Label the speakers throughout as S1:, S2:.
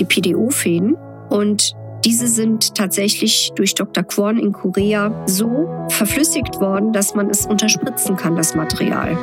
S1: die PDO-Fäden. Und diese sind tatsächlich durch Dr. Kwon in Korea so verflüssigt worden, dass man es unterspritzen kann, das Material.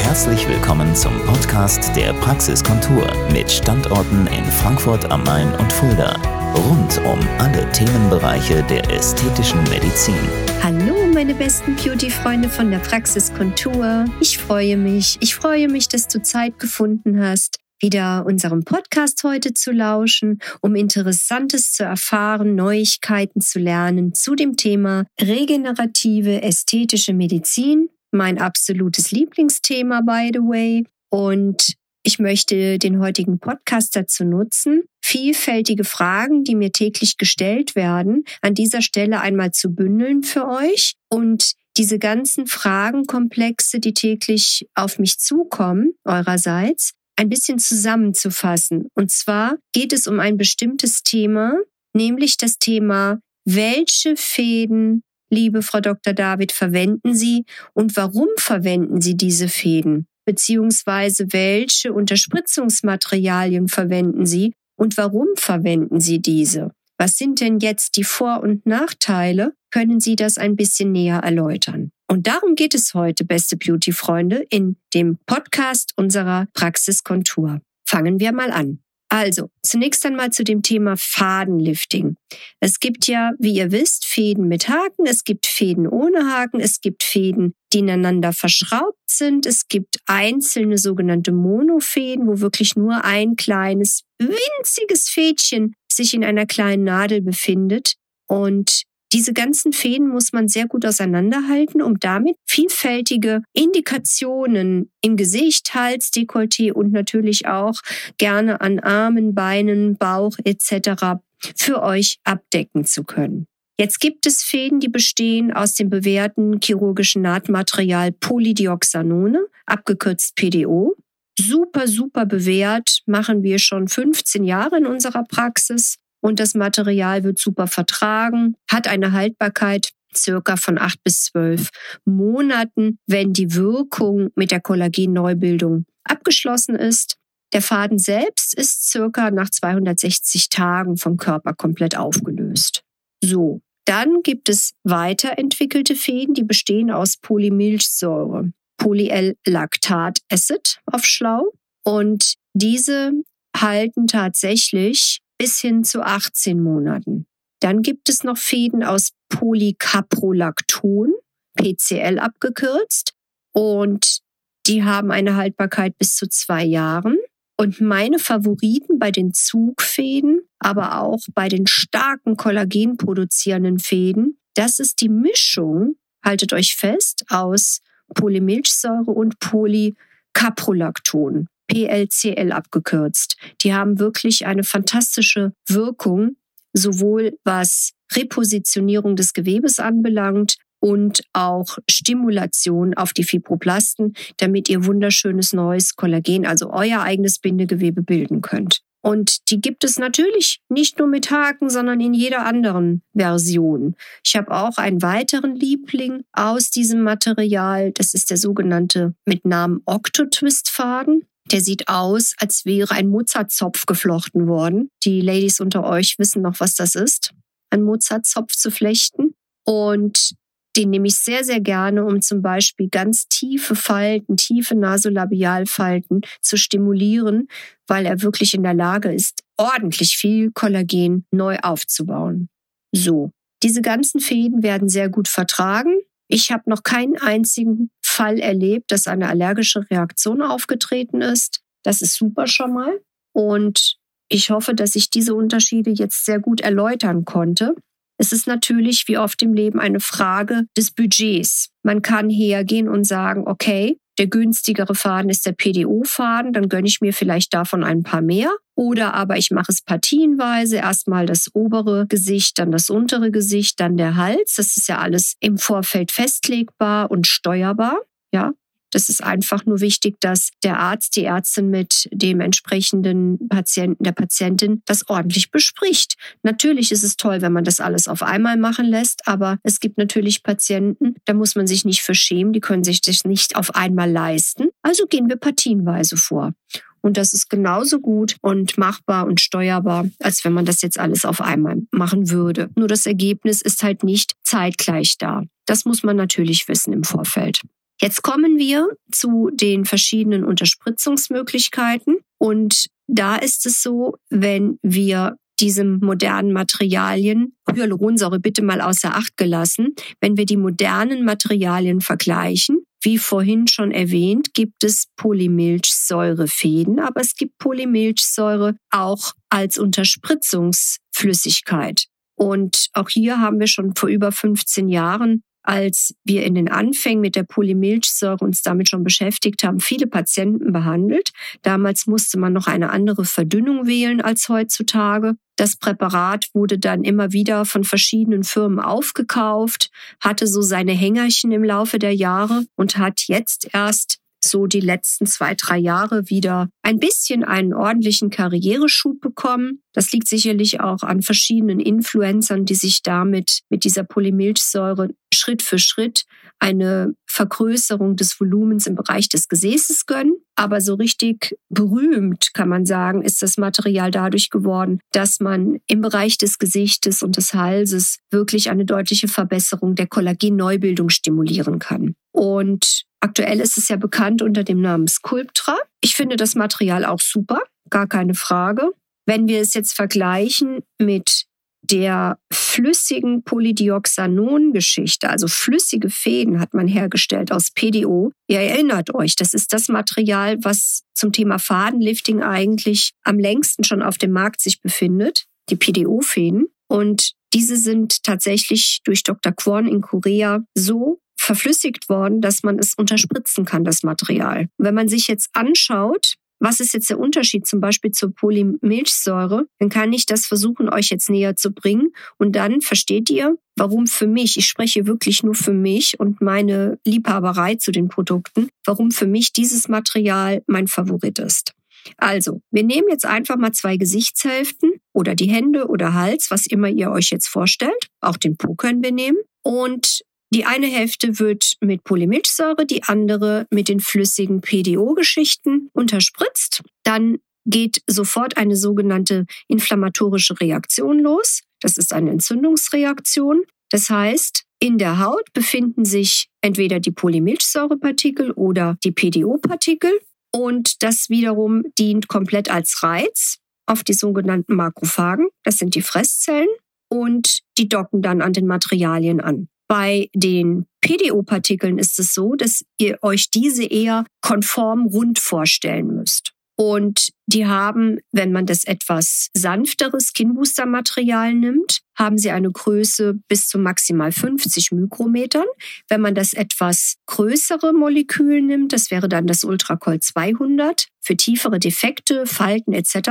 S2: Herzlich willkommen zum Podcast der Praxiskontur mit Standorten in Frankfurt am Main und Fulda. Rund um alle Themenbereiche der ästhetischen Medizin.
S1: Hallo, meine besten Beauty-Freunde von der Praxiskontur. Ich freue mich. Ich freue mich, dass du Zeit gefunden hast, wieder unserem Podcast heute zu lauschen, um Interessantes zu erfahren, Neuigkeiten zu lernen zu dem Thema regenerative ästhetische Medizin. Mein absolutes Lieblingsthema, by the way. Und ich möchte den heutigen Podcast dazu nutzen, vielfältige Fragen, die mir täglich gestellt werden, an dieser Stelle einmal zu bündeln für euch und diese ganzen Fragenkomplexe, die täglich auf mich zukommen, eurerseits, ein bisschen zusammenzufassen. Und zwar geht es um ein bestimmtes Thema, nämlich das Thema, welche Fäden, liebe Frau Dr. David, verwenden Sie und warum verwenden Sie diese Fäden? Beziehungsweise welche Unterspritzungsmaterialien verwenden Sie und warum verwenden Sie diese? Was sind denn jetzt die Vor- und Nachteile? Können Sie das ein bisschen näher erläutern? Und darum geht es heute, beste Beauty-Freunde, in dem Podcast unserer Praxiskontur. Fangen wir mal an. Also, zunächst einmal zu dem Thema Fadenlifting. Es gibt ja, wie ihr wisst, Fäden mit Haken, es gibt Fäden ohne Haken, es gibt Fäden, die ineinander verschraubt sind, es gibt einzelne sogenannte Monofäden, wo wirklich nur ein kleines, winziges Fädchen sich in einer kleinen Nadel befindet. Und diese ganzen Fäden muss man sehr gut auseinanderhalten, um damit vielfältige Indikationen im Gesicht, Hals, Dekolleté und natürlich auch gerne an Armen, Beinen, Bauch etc. für euch abdecken zu können. Jetzt gibt es Fäden, die bestehen aus dem bewährten chirurgischen Nahtmaterial Polydioxanone, abgekürzt PDO. Super, super bewährt, machen wir schon 15 Jahre in unserer Praxis und das Material wird super vertragen, hat eine Haltbarkeit circa von acht bis zwölf Monaten, wenn die Wirkung mit der Kollagenneubildung abgeschlossen ist. Der Faden selbst ist circa nach 260 Tagen vom Körper komplett aufgelöst. So. Dann gibt es weiterentwickelte Fäden, die bestehen aus Polymilchsäure, Polyl-Lactat-Acid auf Schlau. Und diese halten tatsächlich bis hin zu 18 Monaten. Dann gibt es noch Fäden aus Polycaprolacton, PCL abgekürzt, und die haben eine Haltbarkeit bis zu zwei Jahren. Und meine Favoriten bei den Zugfäden, aber auch bei den starken Kollagen produzierenden Fäden, das ist die Mischung, haltet euch fest, aus Polymilchsäure und Polycaprolacton. PLCL abgekürzt. Die haben wirklich eine fantastische Wirkung, sowohl was Repositionierung des Gewebes anbelangt und auch Stimulation auf die Fibroblasten, damit ihr wunderschönes neues Kollagen, also euer eigenes Bindegewebe bilden könnt. Und die gibt es natürlich nicht nur mit Haken, sondern in jeder anderen Version. Ich habe auch einen weiteren Liebling aus diesem Material. Das ist der sogenannte mit Namen Octotwist-Faden. Der sieht aus, als wäre ein Mozartzopf geflochten worden. Die Ladies unter euch wissen noch, was das ist, ein Mozartzopf zu flechten. Und den nehme ich sehr, sehr gerne, um zum Beispiel ganz tiefe Falten, tiefe Nasolabialfalten zu stimulieren, weil er wirklich in der Lage ist, ordentlich viel Kollagen neu aufzubauen. So, diese ganzen Fäden werden sehr gut vertragen. Ich habe noch keinen einzigen Fall erlebt, dass eine allergische Reaktion aufgetreten ist. Das ist super schon mal. Und ich hoffe, dass ich diese Unterschiede jetzt sehr gut erläutern konnte. Es ist natürlich wie oft im Leben eine Frage des Budgets. Man kann hergehen und sagen, okay, der günstigere Faden ist der PDO-Faden, dann gönne ich mir vielleicht davon ein paar mehr. Oder aber ich mache es partienweise, erstmal das obere Gesicht, dann das untere Gesicht, dann der Hals. Das ist ja alles im Vorfeld festlegbar und steuerbar. Ja, das ist einfach nur wichtig, dass der Arzt, die Ärztin mit dem entsprechenden Patienten, der Patientin das ordentlich bespricht. Natürlich ist es toll, wenn man das alles auf einmal machen lässt, aber es gibt natürlich Patienten, da muss man sich nicht verschämen, die können sich das nicht auf einmal leisten. Also gehen wir partienweise vor. Und das ist genauso gut und machbar und steuerbar, als wenn man das jetzt alles auf einmal machen würde. Nur das Ergebnis ist halt nicht zeitgleich da. Das muss man natürlich wissen im Vorfeld. Jetzt kommen wir zu den verschiedenen Unterspritzungsmöglichkeiten. Und da ist es so, wenn wir diese modernen Materialien, Hyaluronsäure bitte mal außer Acht gelassen, wenn wir die modernen Materialien vergleichen, wie vorhin schon erwähnt, gibt es Polymilchsäurefäden, aber es gibt Polymilchsäure auch als Unterspritzungsflüssigkeit. Und auch hier haben wir schon vor über 15 Jahren als wir in den Anfängen mit der Polymilchsäure uns damit schon beschäftigt haben, viele Patienten behandelt. Damals musste man noch eine andere Verdünnung wählen als heutzutage. Das Präparat wurde dann immer wieder von verschiedenen Firmen aufgekauft, hatte so seine Hängerchen im Laufe der Jahre und hat jetzt erst so die letzten zwei, drei Jahre wieder ein bisschen einen ordentlichen Karriereschub bekommen. Das liegt sicherlich auch an verschiedenen Influencern, die sich damit mit dieser Polymilchsäure Schritt für Schritt eine Vergrößerung des Volumens im Bereich des Gesäßes gönnen. Aber so richtig berühmt, kann man sagen, ist das Material dadurch geworden, dass man im Bereich des Gesichtes und des Halses wirklich eine deutliche Verbesserung der Kollagenneubildung stimulieren kann. Und aktuell ist es ja bekannt unter dem Namen Sculptra. Ich finde das Material auch super, gar keine Frage. Wenn wir es jetzt vergleichen mit der flüssigen Polydioxanon-Geschichte, also flüssige Fäden hat man hergestellt aus PDO. Ihr erinnert euch, das ist das Material, was zum Thema Fadenlifting eigentlich am längsten schon auf dem Markt sich befindet, die PDO-Fäden. Und diese sind tatsächlich durch Dr. Kwon in Korea so verflüssigt worden, dass man es unterspritzen kann, das Material. Wenn man sich jetzt anschaut, was ist jetzt der Unterschied zum Beispiel zur Polymilchsäure? Dann kann ich das versuchen, euch jetzt näher zu bringen. Und dann versteht ihr, warum für mich, ich spreche wirklich nur für mich und meine Liebhaberei zu den Produkten, warum für mich dieses Material mein Favorit ist. Also, wir nehmen jetzt einfach mal zwei Gesichtshälften oder die Hände oder Hals, was immer ihr euch jetzt vorstellt. Auch den Po können wir nehmen. Und die eine Hälfte wird mit Polymilchsäure, die andere mit den flüssigen PDO-Geschichten unterspritzt. Dann geht sofort eine sogenannte inflammatorische Reaktion los. Das ist eine Entzündungsreaktion. Das heißt, in der Haut befinden sich entweder die Polymilchsäurepartikel oder die PDO-Partikel. Und das wiederum dient komplett als Reiz auf die sogenannten Makrophagen. Das sind die Fresszellen. Und die docken dann an den Materialien an. Bei den PDO-Partikeln ist es so, dass ihr euch diese eher konform rund vorstellen müsst. Und die haben, wenn man das etwas sanftere Skinbooster-Material nimmt, haben sie eine Größe bis zu maximal 50 Mikrometern. Wenn man das etwas größere Molekül nimmt, das wäre dann das Ultracol 200 für tiefere Defekte, Falten etc.,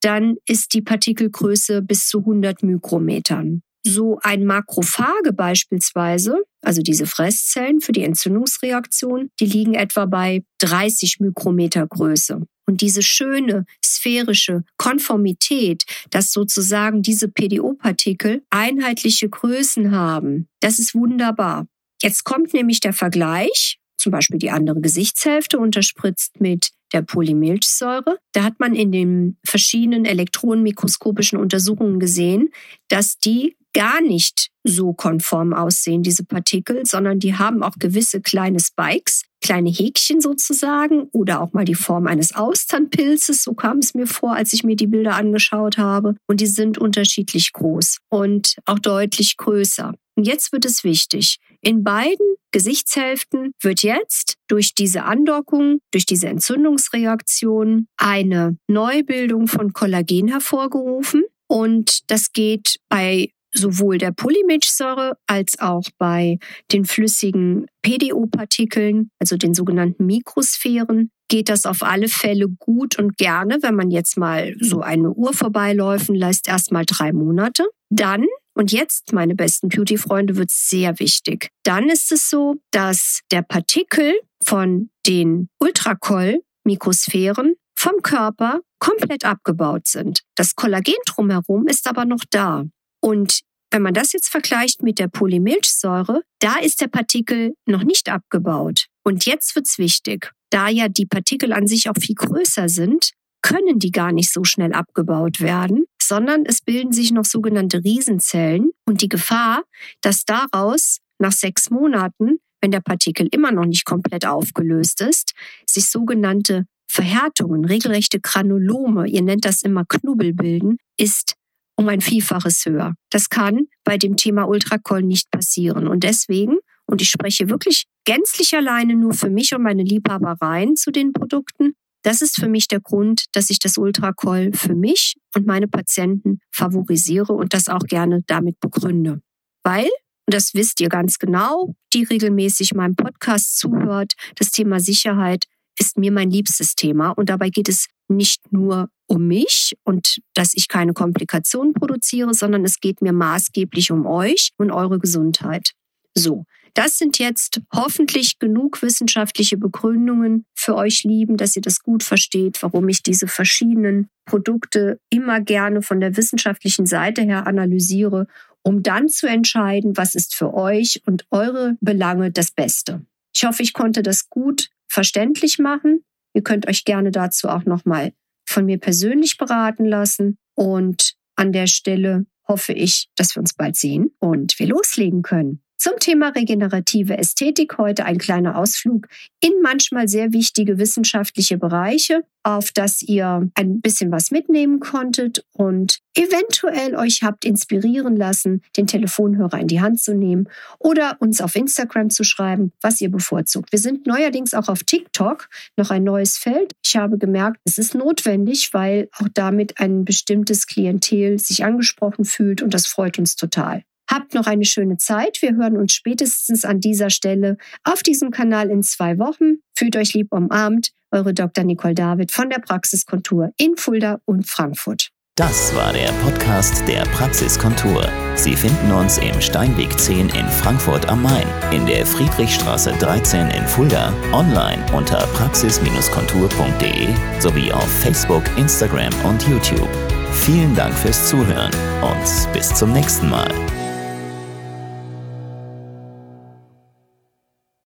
S1: dann ist die Partikelgröße bis zu 100 Mikrometern so ein Makrophage beispielsweise, also diese Fresszellen für die Entzündungsreaktion, die liegen etwa bei 30 Mikrometer Größe. Und diese schöne sphärische Konformität, dass sozusagen diese PDO-Partikel einheitliche Größen haben, das ist wunderbar. Jetzt kommt nämlich der Vergleich, zum Beispiel die andere Gesichtshälfte unterspritzt mit der Polymilchsäure. Da hat man in den verschiedenen elektronenmikroskopischen Untersuchungen gesehen, dass die gar nicht so konform aussehen, diese Partikel, sondern die haben auch gewisse kleine Spikes, kleine Häkchen sozusagen oder auch mal die Form eines Austernpilzes. So kam es mir vor, als ich mir die Bilder angeschaut habe. Und die sind unterschiedlich groß und auch deutlich größer. Und jetzt wird es wichtig. In beiden Gesichtshälften wird jetzt durch diese Andockung, durch diese Entzündungsreaktion eine Neubildung von Kollagen hervorgerufen. Und das geht bei sowohl der Polymilchsäure als auch bei den flüssigen PDO-Partikeln, also den sogenannten Mikrosphären, geht das auf alle Fälle gut und gerne, wenn man jetzt mal so eine Uhr vorbeiläufen lässt, erst mal drei Monate. Dann, und jetzt, meine besten Beauty-Freunde, wird es sehr wichtig. Dann ist es so, dass der Partikel von den Ultrakoll-Mikrosphären vom Körper komplett abgebaut sind. Das Kollagen drumherum ist aber noch da. Und wenn man das jetzt vergleicht mit der Polymilchsäure, da ist der Partikel noch nicht abgebaut. Und jetzt wird's wichtig. Da ja die Partikel an sich auch viel größer sind, können die gar nicht so schnell abgebaut werden, sondern es bilden sich noch sogenannte Riesenzellen und die Gefahr, dass daraus nach sechs Monaten, wenn der Partikel immer noch nicht komplett aufgelöst ist, sich sogenannte Verhärtungen, regelrechte Granulome, ihr nennt das immer Knubbel bilden, ist um ein Vielfaches höher. Das kann bei dem Thema Ultrakoll nicht passieren. Und deswegen, und ich spreche wirklich gänzlich alleine nur für mich und meine Liebhabereien zu den Produkten, das ist für mich der Grund, dass ich das Ultrakoll für mich und meine Patienten favorisiere und das auch gerne damit begründe. Weil, und das wisst ihr ganz genau, die regelmäßig meinem Podcast zuhört, das Thema Sicherheit ist mir mein liebstes Thema und dabei geht es nicht nur um mich und dass ich keine Komplikationen produziere, sondern es geht mir maßgeblich um euch und eure Gesundheit. So, das sind jetzt hoffentlich genug wissenschaftliche Begründungen für euch lieben, dass ihr das gut versteht, warum ich diese verschiedenen Produkte immer gerne von der wissenschaftlichen Seite her analysiere, um dann zu entscheiden, was ist für euch und eure Belange das Beste. Ich hoffe, ich konnte das gut verständlich machen. Ihr könnt euch gerne dazu auch nochmal von mir persönlich beraten lassen. Und an der Stelle hoffe ich, dass wir uns bald sehen und wir loslegen können. Zum Thema regenerative Ästhetik heute ein kleiner Ausflug in manchmal sehr wichtige wissenschaftliche Bereiche, auf das ihr ein bisschen was mitnehmen konntet und eventuell euch habt inspirieren lassen, den Telefonhörer in die Hand zu nehmen oder uns auf Instagram zu schreiben, was ihr bevorzugt. Wir sind neuerdings auch auf TikTok, noch ein neues Feld. Ich habe gemerkt, es ist notwendig, weil auch damit ein bestimmtes Klientel sich angesprochen fühlt und das freut uns total. Habt noch eine schöne Zeit. Wir hören uns spätestens an dieser Stelle auf diesem Kanal in zwei Wochen. Fühlt euch lieb umarmt. Eure Dr. Nicole David von der Praxiskontur in Fulda und Frankfurt.
S2: Das war der Podcast der Praxiskontur. Sie finden uns im Steinweg 10 in Frankfurt am Main, in der Friedrichstraße 13 in Fulda, online unter praxis-kontur.de sowie auf Facebook, Instagram und YouTube. Vielen Dank fürs Zuhören und bis zum nächsten Mal.